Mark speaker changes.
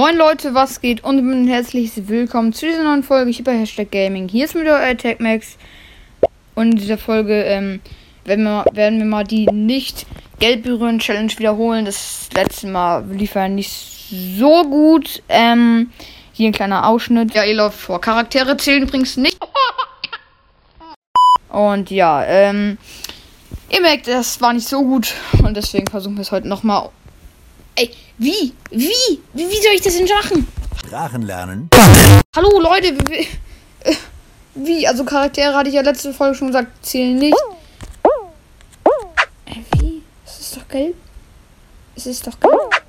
Speaker 1: Moin Leute, was geht? Und ein herzliches Willkommen zu dieser neuen Folge hier bei Hashtag Gaming. Hier ist wieder Attack Max. Und in dieser Folge ähm, werden, wir, werden wir mal die nicht Geld berühren Challenge wiederholen. Das letzte Mal lief ja nicht so gut. Ähm, hier ein kleiner Ausschnitt. Ja, ihr läuft vor. Charaktere zählen übrigens nicht. Und ja, ähm, ihr merkt, das war nicht so gut. Und deswegen versuchen wir es heute nochmal Ey, wie? Wie? Wie, soll ich das denn machen?
Speaker 2: Sprachen lernen.
Speaker 1: Hallo Leute, wie, äh, wie? Also Charaktere hatte ich ja letzte Folge schon gesagt, zählen nicht. Äh, wie? Es ist doch gelb. Es ist doch gelb.